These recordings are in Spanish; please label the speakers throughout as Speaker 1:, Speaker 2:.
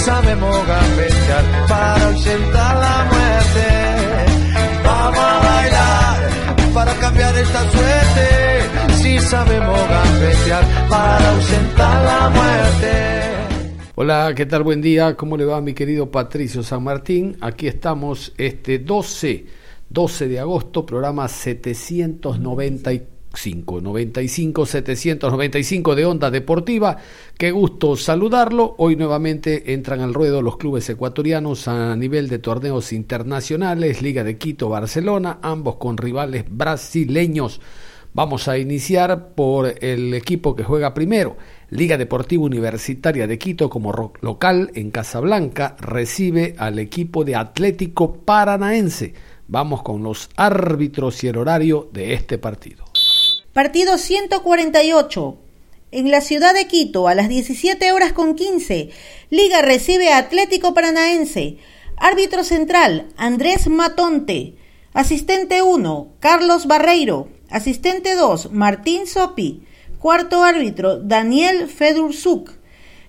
Speaker 1: Sabemos gambetear para ausentar la muerte. Vamos a bailar para cambiar esta suerte. Si sabemos gambetear para ausentar la muerte.
Speaker 2: Hola, ¿qué tal? Buen día. ¿Cómo le va mi querido Patricio San Martín? Aquí estamos este 12, 12 de agosto, programa 794 595 795 de Onda Deportiva. Qué gusto saludarlo. Hoy nuevamente entran al ruedo los clubes ecuatorianos a nivel de torneos internacionales, Liga de Quito, Barcelona, ambos con rivales brasileños. Vamos a iniciar por el equipo que juega primero. Liga Deportiva Universitaria de Quito como local en Casablanca recibe al equipo de Atlético Paranaense. Vamos con los árbitros y el horario de este partido.
Speaker 3: Partido 148. En la ciudad de Quito, a las 17 horas con 15, Liga recibe a Atlético Paranaense. Árbitro central, Andrés Matonte. Asistente 1, Carlos Barreiro. Asistente 2, Martín Sopi. Cuarto árbitro, Daniel Fedursuk.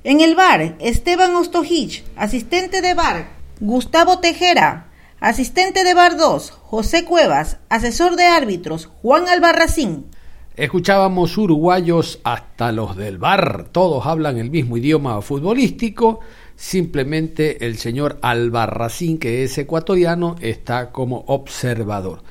Speaker 3: En el bar, Esteban Ostojich. Asistente de bar, Gustavo Tejera. Asistente de bar 2, José Cuevas. Asesor de árbitros, Juan Albarracín.
Speaker 2: Escuchábamos uruguayos hasta los del bar, todos hablan el mismo idioma futbolístico, simplemente el señor Albarracín, que es ecuatoriano, está como observador.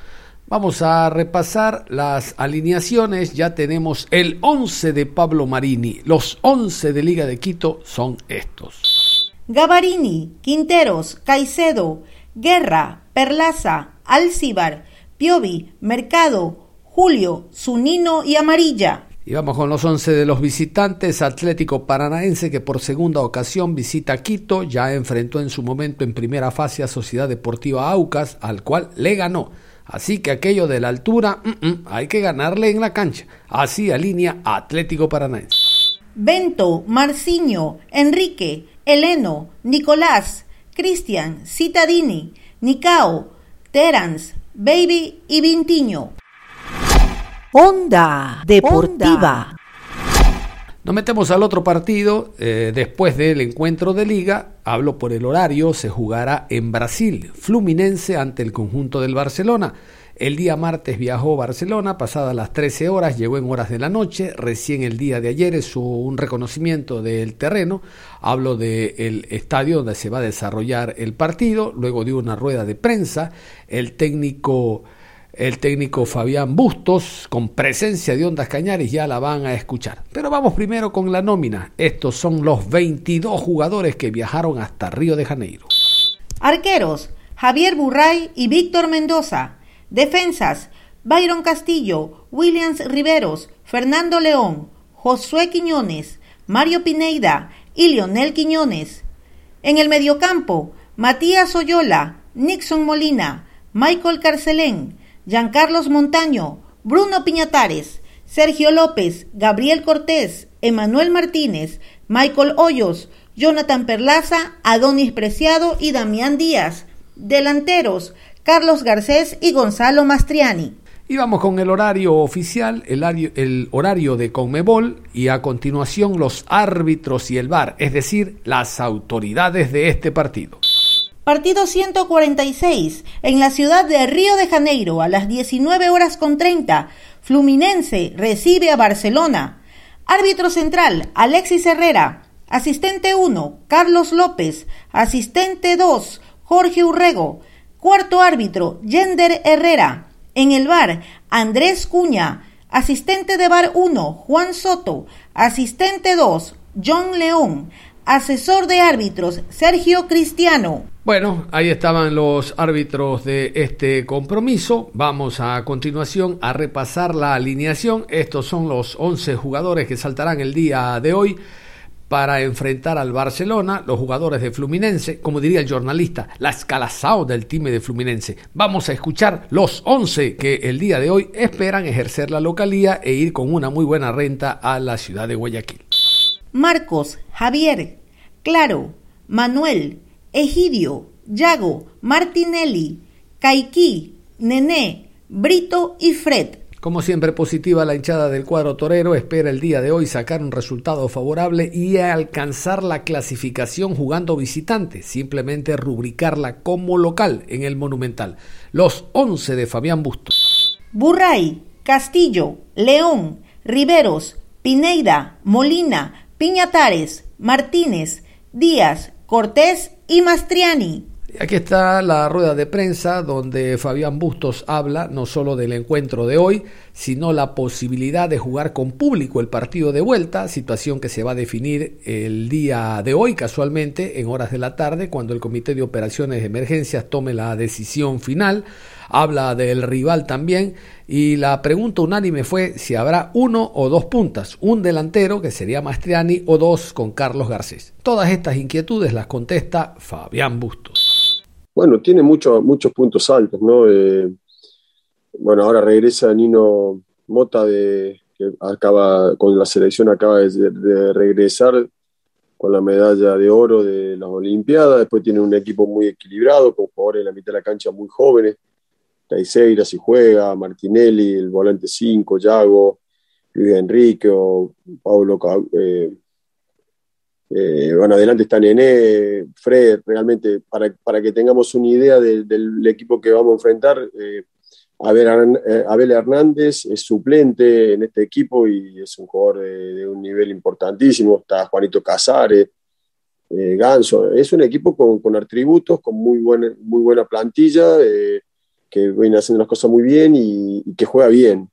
Speaker 2: Vamos a repasar las alineaciones, ya tenemos el 11 de Pablo Marini, los 11 de Liga de Quito son estos.
Speaker 3: Gavarini, Quinteros, Caicedo, Guerra, Perlaza, Alcibar, Piovi, Mercado, Julio, Zunino y Amarilla.
Speaker 2: Y vamos con los 11 de los visitantes. Atlético Paranaense que por segunda ocasión visita Quito. Ya enfrentó en su momento en primera fase a Sociedad Deportiva Aucas, al cual le ganó. Así que aquello de la altura, mm, mm, hay que ganarle en la cancha. Así alinea Atlético Paranaense.
Speaker 3: Bento, Marciño, Enrique, Eleno, Nicolás, Cristian, Citadini, Nicao, Terans, Baby y Vintiño. Onda Deportiva.
Speaker 2: Nos metemos al otro partido. Eh, después del encuentro de liga, hablo por el horario, se jugará en Brasil. Fluminense ante el conjunto del Barcelona. El día martes viajó Barcelona, pasadas las 13 horas, llegó en horas de la noche. Recién el día de ayer es un reconocimiento del terreno. Hablo del estadio donde se va a desarrollar el partido. Luego dio una rueda de prensa. El técnico el técnico Fabián Bustos, con presencia de Ondas Cañares, ya la van a escuchar. Pero vamos primero con la nómina. Estos son los 22 jugadores que viajaron hasta Río de Janeiro.
Speaker 3: Arqueros, Javier Burray y Víctor Mendoza. Defensas, Byron Castillo, Williams Riveros, Fernando León, Josué Quiñones, Mario Pineida y Lionel Quiñones. En el mediocampo, Matías Oyola, Nixon Molina, Michael Carcelén, Giancarlos Montaño, Bruno Piñatares, Sergio López, Gabriel Cortés, Emanuel Martínez, Michael Hoyos, Jonathan Perlaza, Adonis Preciado y Damián Díaz. Delanteros, Carlos Garcés y Gonzalo Mastriani.
Speaker 2: Y vamos con el horario oficial, el el horario de Conmebol y a continuación los árbitros y el VAR, es decir, las autoridades de este partido.
Speaker 3: Partido 146 en la ciudad de Río de Janeiro a las 19 horas con 30. Fluminense recibe a Barcelona. Árbitro central Alexis Herrera. Asistente 1 Carlos López. Asistente 2 Jorge Urrego. Cuarto árbitro Yender Herrera. En el bar Andrés Cuña. Asistente de bar 1 Juan Soto. Asistente 2 John León. Asesor de árbitros Sergio Cristiano.
Speaker 2: Bueno, ahí estaban los árbitros de este compromiso. Vamos a continuación a repasar la alineación. Estos son los 11 jugadores que saltarán el día de hoy para enfrentar al Barcelona, los jugadores de Fluminense, como diría el jornalista, la escalazao del time de Fluminense. Vamos a escuchar los 11 que el día de hoy esperan ejercer la localía e ir con una muy buena renta a la ciudad de Guayaquil.
Speaker 3: Marcos, Javier, Claro, Manuel, Egidio, Yago, Martinelli, Caiquí, Nené, Brito y Fred.
Speaker 2: Como siempre positiva la hinchada del cuadro torero, espera el día de hoy sacar un resultado favorable y alcanzar la clasificación jugando visitante, simplemente rubricarla como local en el Monumental. Los 11 de Fabián Bustos.
Speaker 3: Burray, Castillo, León, Riveros, Pineida, Molina, Piñatares, Martínez, Díaz, Cortés y Mastriani.
Speaker 2: Aquí está la rueda de prensa donde Fabián Bustos habla no solo del encuentro de hoy, sino la posibilidad de jugar con público el partido de vuelta, situación que se va a definir el día de hoy casualmente en horas de la tarde cuando el Comité de Operaciones de Emergencias tome la decisión final. Habla del rival también y la pregunta unánime fue si habrá uno o dos puntas, un delantero que sería Mastriani o dos con Carlos Garcés. Todas estas inquietudes las contesta Fabián Bustos.
Speaker 4: Bueno, tiene muchos puntos altos, ¿no? Eh, bueno, ahora regresa Nino Mota, de, que acaba con la selección, acaba de, regresar con la medalla de oro de las Olimpiadas. Después tiene un equipo muy equilibrado, con jugadores en la mitad de la cancha muy jóvenes. Taiseira si juega, Martinelli, el volante 5, Yago, Luis Enrique, o Paulo eh, eh, bueno, adelante está Nené, Fred, realmente, para, para que tengamos una idea del equipo que vamos a enfrentar, eh, eh, Abel, Hernández es suplente en este equipo y es un jugador de, un nivel importantísimo, está Juanito Casares, Ganso, es un equipo con, con, atributos, con muy buena, muy buena plantilla, que viene haciendo las cosas muy bien y que juega bien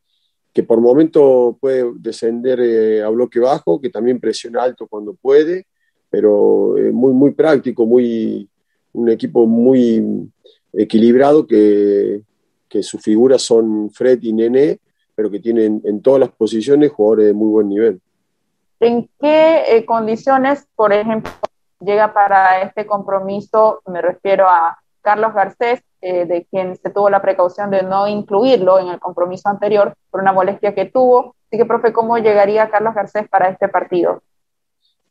Speaker 4: que por momento puede descender a bloque bajo, que también presiona alto cuando puede, pero eh, muy, muy práctico, muy, un equipo muy equilibrado que, que sus figuras son Fred y Nene, pero que tienen en todas las posiciones jugadores de muy buen nivel.
Speaker 5: ¿En qué eh, condiciones, por ejemplo, llega para este compromiso? Me refiero a Carlos Garcés, eh, de quien se tuvo la precaución de no incluirlo en el compromiso anterior por una molestia que tuvo. Así que, profe, ¿cómo llegaría Carlos Garcés para este partido?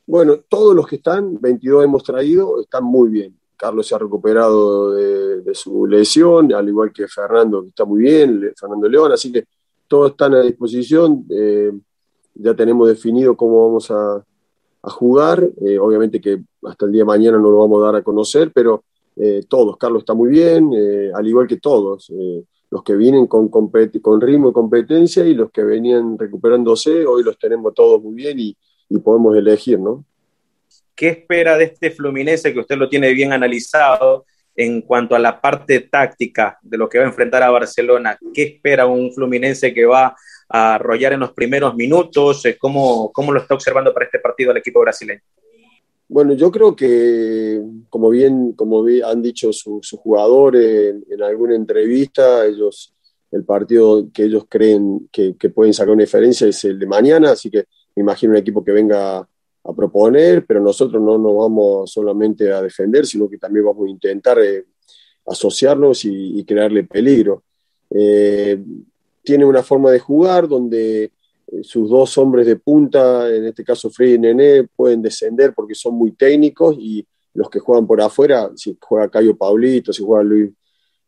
Speaker 4: Bueno, todos los que están, 22 hemos traído, están muy bien. Carlos se ha recuperado de, su lesión, al igual que Fernando, que está muy bien, Fernando León, así que todos están a disposición. Eh, ya tenemos definido cómo vamos a, jugar. Eh, obviamente que hasta el día de mañana no lo vamos a dar a conocer, pero eh, todos. Carlos está muy bien, al igual que todos. los que vienen con, ritmo y competencia y los que venían recuperándose, hoy los tenemos todos muy bien y, y podemos elegir, ¿no?
Speaker 6: ¿Qué espera de este Fluminense que usted lo tiene bien analizado en cuanto a la parte táctica de lo que va a enfrentar a Barcelona? ¿Qué espera un Fluminense que va a arrollar en los primeros minutos? ¿Cómo, cómo lo está observando para este partido el equipo brasileño?
Speaker 4: Bueno, yo creo que, como bien, como han dicho sus jugadores en, alguna entrevista, ellos, el partido que ellos creen que, pueden sacar una diferencia es el de mañana, así que me imagino un equipo que venga a proponer, pero nosotros no nos vamos solamente a defender, sino que también vamos a intentar eh, asociarnos y, crearle peligro. Eh, tiene una forma de jugar donde sus dos hombres de punta, en este caso Freddy y Nené, pueden descender porque son muy técnicos y los que juegan por afuera, si juega Cayo Paulito, si juega Luis,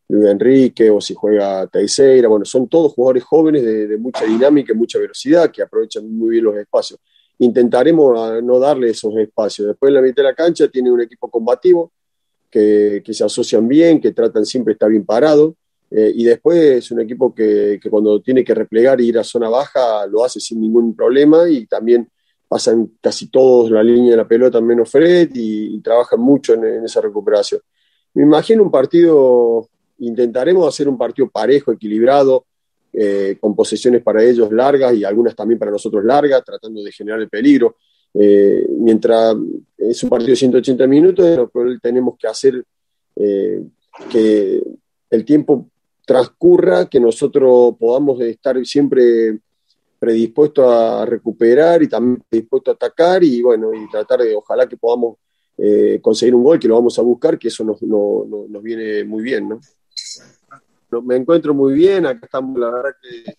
Speaker 4: Luis Enrique o si juega Teixeira, bueno, son todos jugadores jóvenes de, mucha dinámica y mucha velocidad que aprovechan muy bien los espacios. Intentaremos no darle esos espacios. Después en la mitad de la cancha tiene un equipo combativo que, se asocian bien, que tratan siempre estar bien parado. Eh, y después es un equipo que, cuando tiene que replegar e ir a zona baja lo hace sin ningún problema y también pasan casi todos la línea de la pelota menos Fred y, trabajan mucho en, esa recuperación. Me imagino un partido intentaremos hacer un partido parejo, equilibrado, eh, con posesiones para ellos largas y algunas también para nosotros largas, tratando de generar el peligro. Eh, mientras es un partido de 180 minutos, tenemos que hacer que el tiempo transcurra, que nosotros podamos estar siempre predispuestos a recuperar y también predispuestos a atacar y bueno, y tratar de, ojalá que podamos eh, conseguir un gol, que lo vamos a buscar, que eso nos, nos viene muy bien, ¿no? Me encuentro muy bien, acá estamos, la verdad que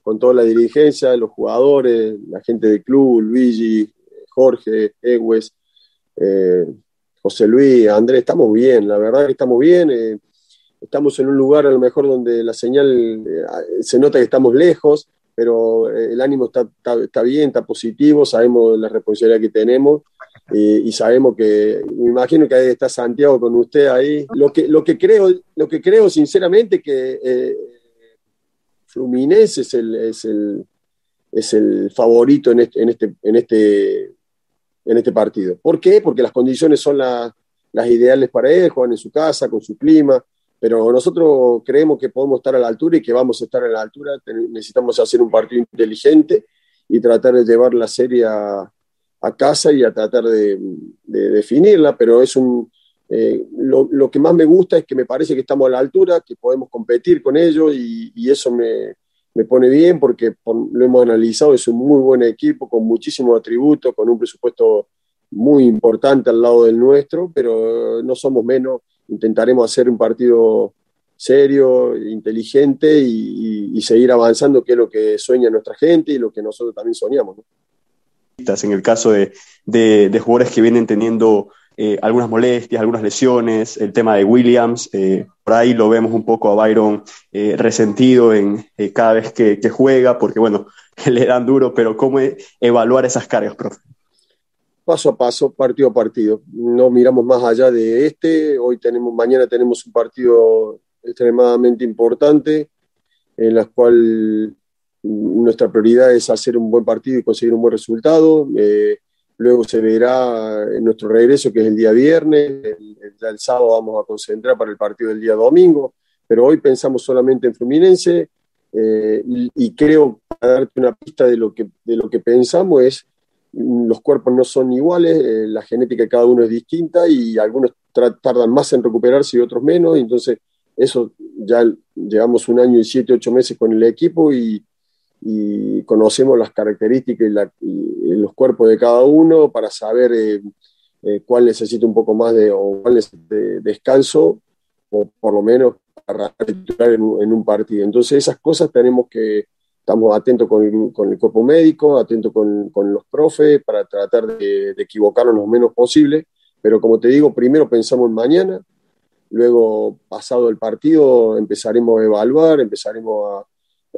Speaker 4: con toda la dirigencia, los jugadores, la gente del club, Luigi, Jorge, Egues, eh, José Luis, Andrés, estamos bien, la verdad que estamos bien. Eh, estamos en un lugar a lo mejor donde la señal eh, se nota que estamos lejos, pero el ánimo está, está, bien, está positivo, sabemos la responsabilidad que tenemos y sabemos que, me imagino que ahí está Santiago con usted ahí. Lo que, lo que, creo, lo que creo sinceramente que Fluminense es el, es el, es el favorito en este, en, este, en, este, en este partido. ¿Por qué? Porque las condiciones son las ideales para él, juegan en su casa, con su clima, pero nosotros creemos que podemos estar a la altura y que vamos a estar a la altura. Necesitamos hacer un partido inteligente y tratar de llevar la serie a, casa y a tratar de, de definirla, pero es un, eh, lo, que más me gusta es que me parece que estamos a la altura, que podemos competir con ellos y, eso me, pone bien porque lo hemos analizado, es un muy buen equipo con muchísimos atributos, con un presupuesto muy importante al lado del nuestro, pero no somos menos, intentaremos hacer un partido serio, inteligente y, seguir avanzando, que es lo que sueña nuestra gente y lo que nosotros también soñamos.
Speaker 7: En el caso de, de jugadores que vienen teniendo eh, algunas molestias, algunas lesiones, el tema de Williams, eh, por ahí lo vemos un poco a Byron eh, resentido en cada vez que, juega, porque bueno, le dan duro, pero ¿cómo evaluar esas cargas, profe?
Speaker 4: Paso a paso, partido a partido. No miramos más allá de este. Hoy tenemos, mañana tenemos un partido extremadamente importante, en la cual nuestra prioridad es hacer un buen partido y conseguir un buen resultado. Luego se verá en nuestro regreso, que es el día viernes. El, el, sábado vamos a concentrar para el partido del día domingo. Pero hoy pensamos solamente en Fluminense. Eh, y, creo, para darte una pista de lo que, de lo que pensamos, es mm, los cuerpos no son iguales, eh, la genética de cada uno es distinta y algunos tardan más en recuperarse y otros menos. entonces, eso ya llevamos un año y siete, ocho meses con el equipo y, y conocemos las características y, los cuerpos de cada uno para saber eh, eh, cuál necesita un poco más de, o cuál de descanso, o por lo menos para titular en, un partido. Entonces esas cosas tenemos que, estamos atentos con el, con el cuerpo médico, atentos con, con, los profes, para tratar de, de equivocarnos lo menos posible, pero como te digo, primero pensamos en mañana, luego pasado el partido empezaremos a evaluar, empezaremos a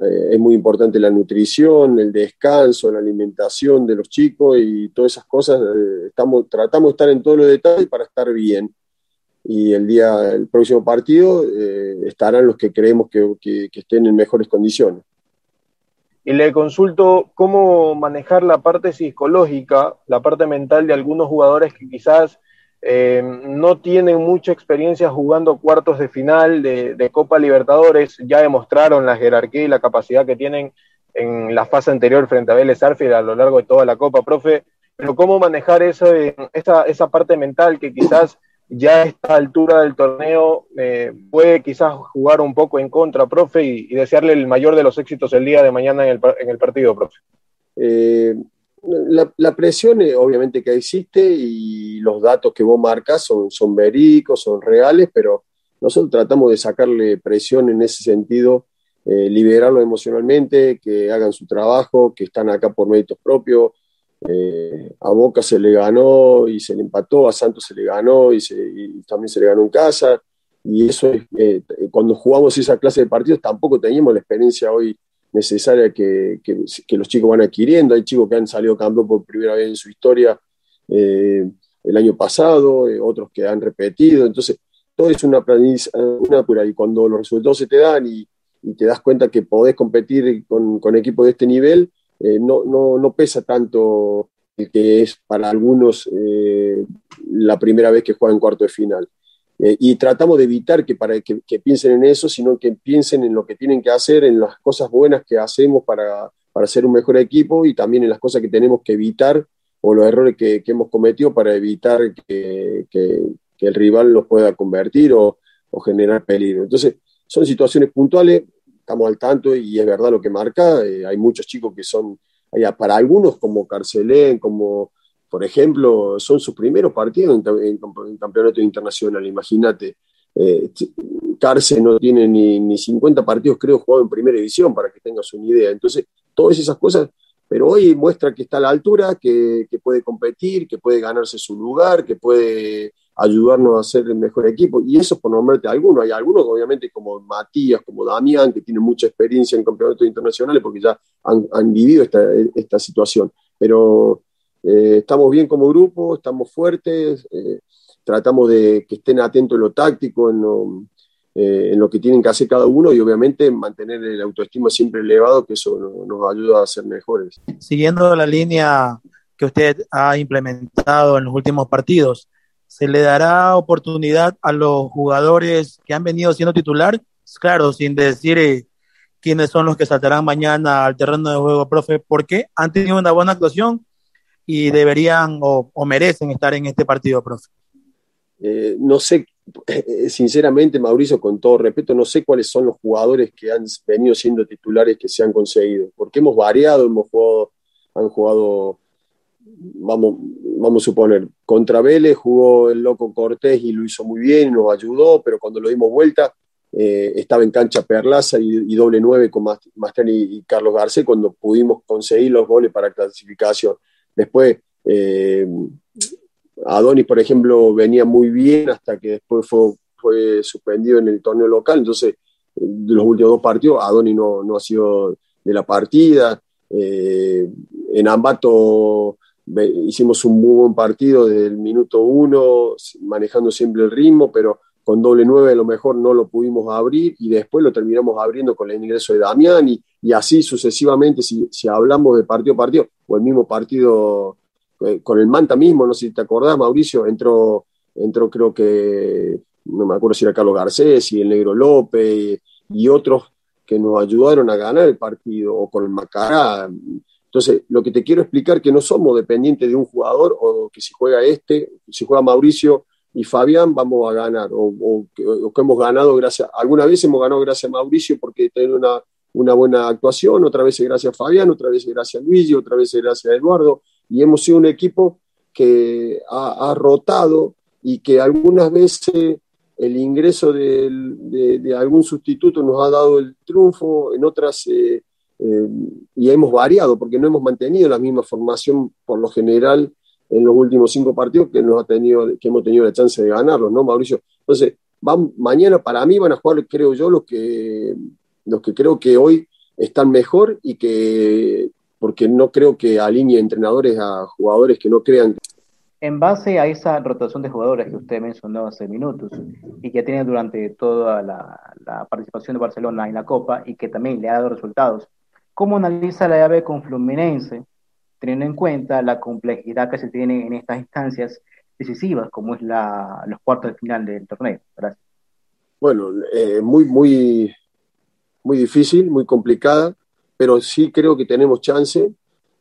Speaker 4: eh, es muy importante la nutrición, el descanso, la alimentación de los chicos y todas esas cosas. Eh, estamos, tratamos de estar en todos los detalles para estar bien. Y el día, el próximo partido, eh, estarán los que creemos que, que, que estén en mejores condiciones.
Speaker 8: Y le consulto cómo manejar la parte psicológica, la parte mental de algunos jugadores que quizás eh, no tienen mucha experiencia jugando cuartos de final de, Copa Libertadores, ya demostraron la jerarquía y la capacidad que tienen en la fase anterior frente a Vélez Arfield a lo largo de toda la Copa, profe, pero cómo manejar eso, esa, esa parte mental que quizás ya a esta altura del torneo eh, puede quizás jugar un poco en contra, profe, y, desearle el mayor de los éxitos el día de mañana en el, partido, profe.
Speaker 4: Eh, la, presión eh, obviamente que existe y los datos que vos marcas son, son verídicos, son reales, pero nosotros tratamos de sacarle presión en ese sentido, eh, liberarlo emocionalmente, que hagan su trabajo, que están acá por méritos propios. Eh, a Boca se le ganó y se le empató, a Santos se le ganó y, también se le ganó en casa. Y eso es, cuando jugamos esa clase de partidos tampoco teníamos la experiencia hoy necesaria que, los chicos van adquiriendo. Hay chicos que han salido campeón por primera vez en su historia eh, el año pasado, eh, otros que han repetido. Entonces, todo es una, una pura. Y cuando los resultados se te dan y, y te das cuenta que podés competir con, con equipos de este nivel, eh, no, no, no, pesa tanto el que es para algunos la primera vez que juegan cuarto de final. Eh, y tratamos de evitar que, para que, piensen en eso, sino que piensen en lo que tienen que hacer, en las cosas buenas que hacemos para, para ser un mejor equipo y también en las cosas que tenemos que evitar o los errores que, hemos cometido para evitar que, que el rival los pueda convertir o, generar peligro. Entonces, son situaciones puntuales, estamos al tanto y es verdad lo que marca. Eh, hay muchos chicos que son, para algunos como Carcelén, como por ejemplo, son sus primeros partidos en, campeonato internacional, imagínate. Eh, Carce no tiene ni, ni 50 partidos, creo, jugados en primera división, para que tengas una idea. Entonces, todas esas cosas pero hoy muestra que está a la altura, que, puede competir, que puede ganarse su lugar, que puede ayudarnos a ser el mejor equipo. Y eso por nombrarte algunos. Hay algunos, obviamente, como Matías, como Damián, que tienen mucha experiencia en campeonatos internacionales porque ya han, vivido esta, situación. Pero eh, estamos bien como grupo, estamos fuertes, eh, tratamos de que estén atentos en lo táctico, en lo, eh, en lo que tienen que hacer cada uno y obviamente mantener el autoestima siempre elevado, que eso nos, ayuda a ser mejores.
Speaker 9: Siguiendo la línea que usted ha implementado en los últimos partidos, ¿se le dará oportunidad a los jugadores que han venido siendo titular? Claro, sin decir eh, quiénes son los que saltarán mañana al terreno de juego, profe, porque han tenido una buena actuación y deberían o, merecen estar en este partido, profe.
Speaker 4: Eh, no sé eh, sinceramente, Mauricio, con todo respeto, no sé cuáles son los jugadores que han venido siendo titulares que se han conseguido, porque hemos variado, hemos jugado, han jugado, vamos, vamos a suponer, contra Vélez jugó el loco Cortés y lo hizo muy bien, nos ayudó, pero cuando lo dimos vuelta, eh, estaba en cancha Perlaza y, doble nueve con Master y, Carlos Garcés cuando pudimos conseguir los goles para clasificación. Después, eh, Adonis, por ejemplo, venía muy bien hasta que después fue, fue suspendido en el torneo local, entonces de los últimos dos partidos Adonis no, no ha sido de la partida. Eh, en Ambato hicimos un muy buen partido desde el minuto uno, manejando siempre el ritmo, pero con doble nueve a lo mejor no lo pudimos abrir y después lo terminamos abriendo con el ingreso de Damián y, y así sucesivamente, si, si, hablamos de partido a partido, o el mismo partido eh, con el Manta mismo, no sé si te acordás, Mauricio, entró, entró creo que, no me acuerdo si era Carlos Garcés y el Negro López y, otros que nos ayudaron a ganar el partido, o con el Macará. Entonces, lo que te quiero explicar es que no somos dependientes de un jugador o que si juega este, si juega Mauricio y Fabián, vamos a ganar, o, que, hemos ganado gracias, alguna vez hemos ganado gracias a Mauricio porque tiene una, una buena actuación, otra vez gracias a Fabián, otra vez gracias a Luigi, otra vez gracias a Eduardo. Y hemos sido un equipo que ha, rotado y que algunas veces el ingreso de, algún sustituto nos ha dado el triunfo, en otras, eh, eh, y hemos variado, porque no hemos mantenido la misma formación por lo general en los últimos cinco partidos que, hemos tenido la chance de ganarlos, ¿no, Mauricio? Entonces, mañana para mí van a jugar, creo yo, los que, los que creo que hoy están mejor y que porque no creo que alinee entrenadores a jugadores que no crean.
Speaker 10: En base a esa rotación de jugadores que usted mencionó hace minutos y que tiene durante toda la, participación de Barcelona en la Copa y que también le ha dado resultados, ¿cómo analiza la llave con Fluminense, teniendo en cuenta la complejidad que se tiene en estas instancias decisivas, como es la, los cuartos de final del torneo? Gracias.
Speaker 4: Bueno, eh, muy, muy, muy difícil, muy complicada pero sí creo que tenemos chance,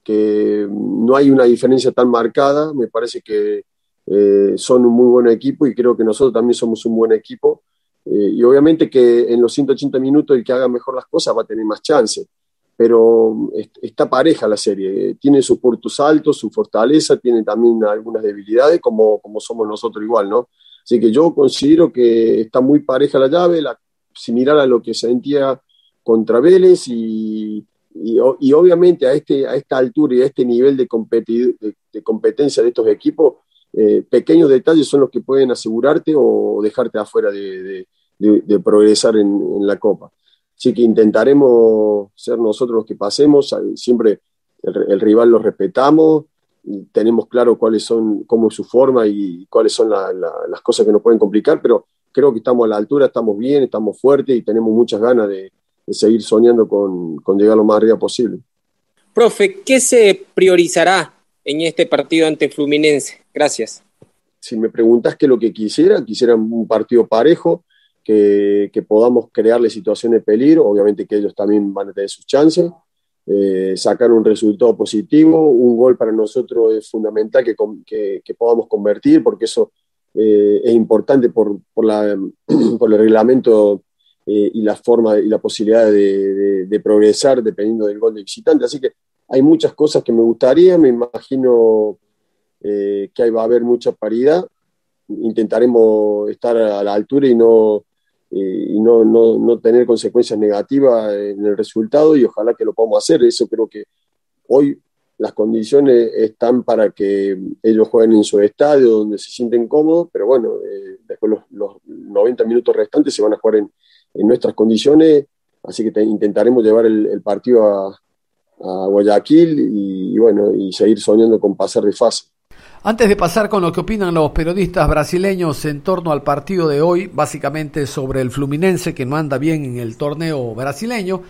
Speaker 4: que no hay una diferencia tan marcada, me parece que eh, son un muy buen equipo y creo que nosotros también somos un buen equipo. Eh, y obviamente que en los 180 minutos el que haga mejor las cosas va a tener más chance, pero está pareja la serie, tiene sus puntos altos, su fortaleza, tiene también algunas debilidades como, como somos nosotros igual, ¿no? Así que yo considero que está muy pareja la llave, la, similar a lo que sentía contra Vélez y, y, obviamente a, este, a esta altura y a este nivel de, de, competencia de estos equipos, eh, pequeños detalles son los que pueden asegurarte o dejarte afuera de, progresar en, la Copa. Así que intentaremos ser nosotros los que pasemos, siempre el, rival lo respetamos, tenemos claro cuáles son, cómo es su forma y cuáles son las cosas que nos pueden complicar, pero creo que estamos a la altura, estamos bien, estamos fuertes y tenemos muchas ganas de, de seguir soñando con, llegar lo más arriba posible.
Speaker 11: Profe, ¿qué se priorizará en este partido ante Fluminense? Gracias.
Speaker 4: Si me preguntas qué es lo que quisiera, quisiera un partido parejo, que, podamos crearle situaciones de peligro, obviamente que ellos también van a tener sus chances, eh, sacar un resultado positivo, un gol para nosotros es fundamental que, que, podamos convertir, porque eso eh, es importante por, por, la, por el reglamento eh, y la forma y la posibilidad de, progresar dependiendo del gol de visitante. Así que hay muchas cosas que me gustaría, me imagino que ahí va a haber mucha paridad. Intentaremos estar a la altura y no, y no, no, no, tener consecuencias negativas en el resultado y ojalá que lo podamos hacer. Eso creo que hoy las condiciones están para que ellos jueguen en su estadio donde se sienten cómodos, pero bueno, eh, después los, los, 90 minutos restantes se van a jugar en, nuestras condiciones, así que intentaremos llevar el, el partido a, a Guayaquil y, y, bueno, y seguir soñando con pasar de fase.
Speaker 2: Antes de pasar con lo que opinan los periodistas brasileños en torno al partido de hoy, básicamente sobre el Fluminense que no anda bien en el torneo brasileño,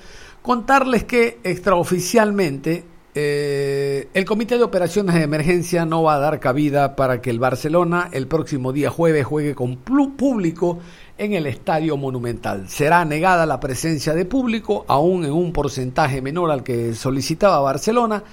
Speaker 2: contarles que extraoficialmente eh, el Comité de Operaciones de Emergencia no va a dar cabida para que el Barcelona el próximo día jueves juegue con público en el Estadio Monumental. Será negada la presencia de público, aún en un porcentaje menor al que solicitaba Barcelona,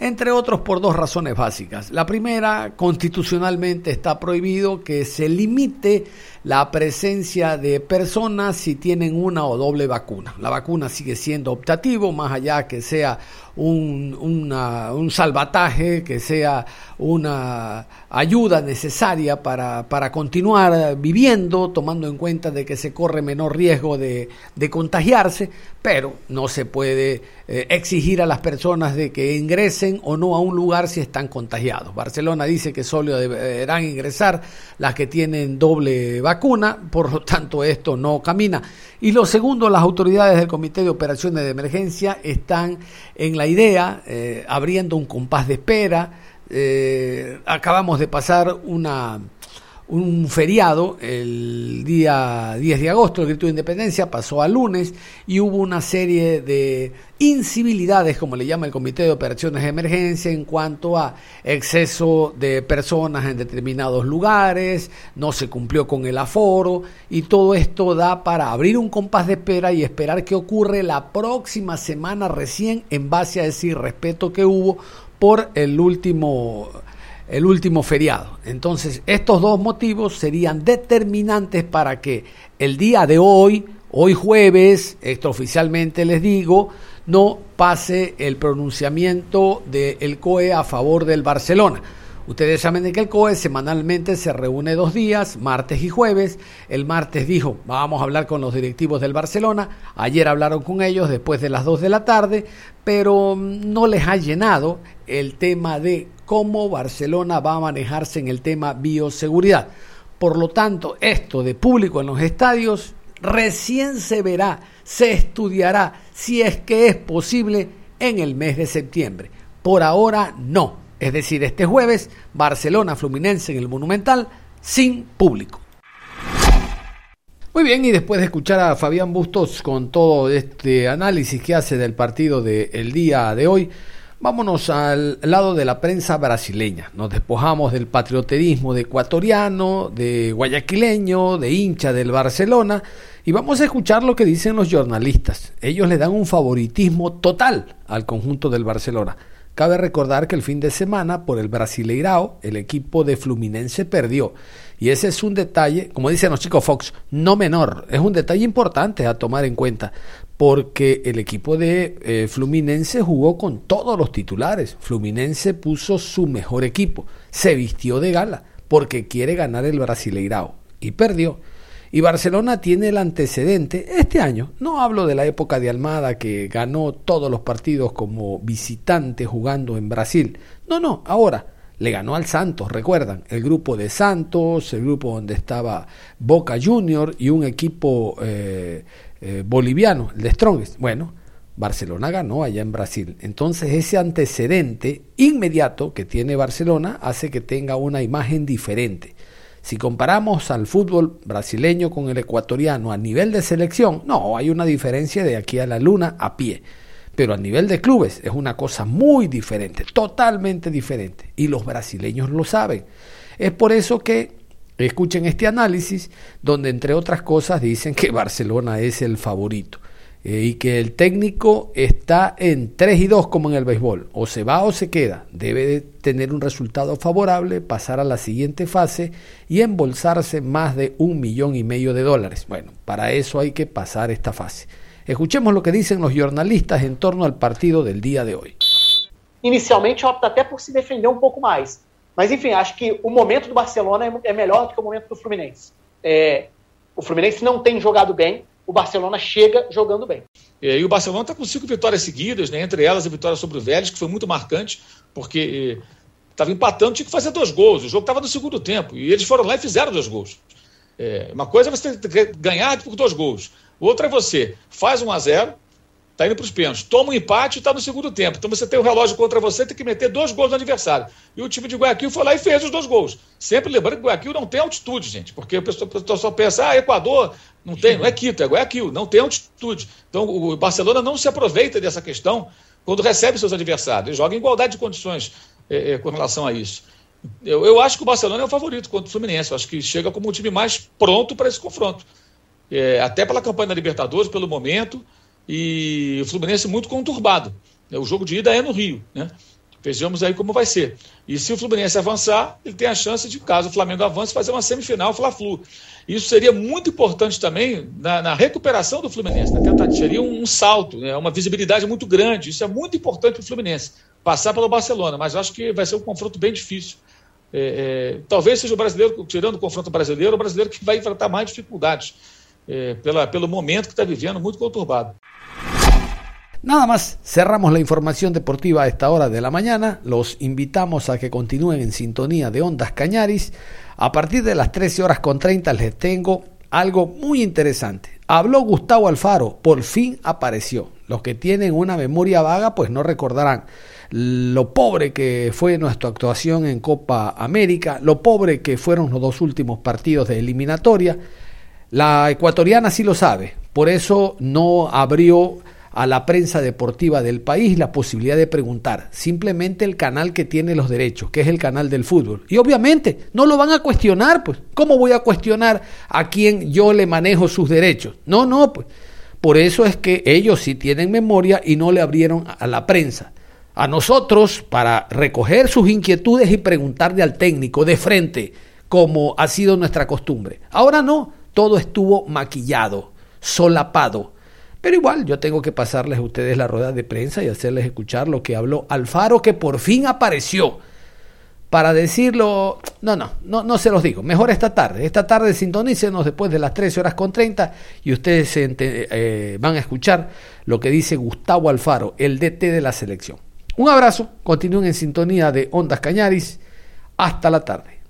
Speaker 2: entre otros por dos razones básicas. La primera, constitucionalmente está prohibido que se limite la presencia de personas si tienen una o doble vacuna. La vacuna sigue siendo optativo, más allá que sea un, un salvataje, que sea una ayuda necesaria para, para, continuar viviendo, tomando en cuenta de que se corre menor riesgo de, de contagiarse, pero no se puede eh, exigir a las personas de que ingresen o no a un lugar si están contagiados. Barcelona dice que solo deberán ingresar las que tienen doble vacuna, por lo tanto esto no camina. Y lo segundo, las autoridades del Comité de Operaciones de Emergencia están en la idea, eh, abriendo un compás de espera, eh, acabamos de pasar una, un feriado el día 10 de agosto, el grito de independencia, pasó a lunes y hubo una serie de incivilidades, como le llama el Comité de Operaciones de Emergencia, en cuanto a exceso de personas en determinados lugares, no se cumplió con el aforo y todo esto da para abrir un compás de espera y esperar qué ocurre la próxima semana recién en base a ese respeto que hubo por el último, el último feriado. Entonces, estos dos motivos serían determinantes para que el día de hoy, hoy jueves, extraoficialmente les digo, no pase el pronunciamiento del COE a favor del Barcelona. Ustedes saben que el COE semanalmente se reúne dos días, martes y jueves. El martes dijo, vamos a hablar con los directivos del Barcelona. Ayer hablaron con ellos después de las 2 de la tarde, pero no les ha llenado el tema de cómo Barcelona va a manejarse en el tema bioseguridad. Por lo tanto, esto de público en los estadios recién se verá, se estudiará si es que es posible en el mes de septiembre. Por ahora no. Es decir, este jueves, Barcelona Fluminense en el Monumental sin público. Muy bien, y después de escuchar a Fabián Bustos con todo este análisis que hace del partido del día de hoy, vámonos al lado de la prensa brasileña. Nos despojamos del patrioterismo de ecuatoriano, de guayaquileño, de hincha del Barcelona, y vamos a escuchar lo que dicen los jornalistas. Ellos le dan un favoritismo total al conjunto del Barcelona. Cabe recordar que el fin de semana por el Brasileirao el equipo de Fluminense perdió. Y ese es un detalle, como dicen los chicos Fox, no menor. Es un detalle importante a tomar en cuenta. Porque el equipo de eh, Fluminense jugó con todos los titulares. Fluminense puso su mejor equipo. Se vistió de gala porque quiere ganar el Brasileirao. Y perdió. Y Barcelona tiene el antecedente este año. No hablo de la época de Almada que ganó todos los partidos como visitante jugando en Brasil. No, no, ahora le ganó al Santos, recuerdan, el grupo de Santos, el grupo donde estaba Boca Junior y un equipo eh, eh, boliviano, el de Strongest. Bueno, Barcelona ganó allá en Brasil. Entonces ese antecedente inmediato que tiene Barcelona hace que tenga una imagen diferente. Si comparamos al fútbol brasileño con el ecuatoriano a nivel de selección, no, hay una diferencia de aquí a la luna a pie. Pero a nivel de clubes es una cosa muy diferente, totalmente diferente. Y los brasileños lo saben. Es por eso que escuchen este análisis donde entre otras cosas dicen que Barcelona es el favorito. Eh, y que el técnico está en 3 y 2 como en el béisbol, o se va o se queda, debe de tener un resultado favorable, pasar a la siguiente fase y embolsarse más de un millón y medio de dólares. Bueno, para eso hay que pasar esta fase. Escuchemos lo que dicen los jornalistas en torno al partido del día de hoy.
Speaker 12: Inicialmente opta até por se defender um pouco mais. Mas enfim, acho que o momento do Barcelona é melhor do que o momento do Fluminense. O Fluminense não tem jogado bem, o Barcelona chega jogando bem.
Speaker 13: E o Barcelona está com cinco vitórias seguidas, né? entre elas a vitória sobre o Vélez, que foi muito marcante, porque estava empatando, tinha que fazer dois gols. O jogo estava no segundo tempo e eles foram lá e fizeram dois gols. É, uma coisa é você ganhar por dois gols, outra é você faz um a zero, está indo para os pênaltis, toma um empate e está no segundo tempo. Então você tem o relógio contra você, tem que meter dois gols no adversário. E o time de Guayaquil foi lá e fez os dois gols. Sempre lembrando que Guayaquil não tem altitude, gente, porque o pessoal só pensa, ah, Equador, não tem, não é Quito, é Guayaquil, não tem altitude. Então o Barcelona não se aproveita dessa questão quando recebe seus adversários. Ele joga em igualdade de condições é, é, com relação a isso. Eu, eu, acho que o Barcelona é o favorito contra o Fluminense. Eu acho que chega como o time mais pronto para esse confronto. É, até pela campanha da Libertadores, pelo momento, e o Fluminense muito conturbado. O jogo de ida é no Rio, né? Vejamos aí como vai ser. E se o Fluminense avançar, ele tem a chance de, caso o Flamengo avance, fazer uma semifinal Fla-Flu. Isso seria muito importante também na, na recuperação do Fluminense. Na tentativa, seria um, um salto, né? uma visibilidade muito grande. Isso é muito importante para o Fluminense. Passar pelo Barcelona, mas acho que vai ser um confronto bem difícil. É, é, talvez seja o brasileiro, tirando o confronto brasileiro, o brasileiro que vai enfrentar mais dificuldades é, pela, pelo momento que está vivendo, muito conturbado.
Speaker 2: Nada más, cerramos la información deportiva a esta hora de la mañana. Los invitamos a que continúen en sintonía de Ondas Cañaris. A partir de las 13 horas con 30 les tengo algo muy interesante. Habló Gustavo Alfaro, por fin apareció. Los que tienen una memoria vaga pues no recordarán lo pobre que fue nuestra actuación en Copa América, lo pobre que fueron los dos últimos partidos de eliminatoria. La ecuatoriana sí lo sabe, por eso no abrió a la prensa deportiva del país la posibilidad de preguntar. Simplemente el canal que tiene los derechos, que es el canal del fútbol. Y obviamente no lo van a cuestionar, pues. ¿Cómo voy a cuestionar a quien yo le manejo sus derechos? No, no, pues. Por eso es que ellos sí tienen memoria y no le abrieron a la prensa. A nosotros, para recoger sus inquietudes y preguntarle al técnico de frente, como ha sido nuestra costumbre. Ahora no, todo estuvo maquillado, solapado pero igual yo tengo que pasarles a ustedes la rueda de prensa y hacerles escuchar lo que habló Alfaro, que por fin apareció. Para decirlo, no, no, no, no se los digo. Mejor esta tarde. Esta tarde sintonícenos después de las 13 horas con 30 y ustedes eh, van a escuchar lo que dice Gustavo Alfaro, el DT de la selección. Un abrazo, continúen en sintonía de Ondas Cañaris. Hasta la tarde.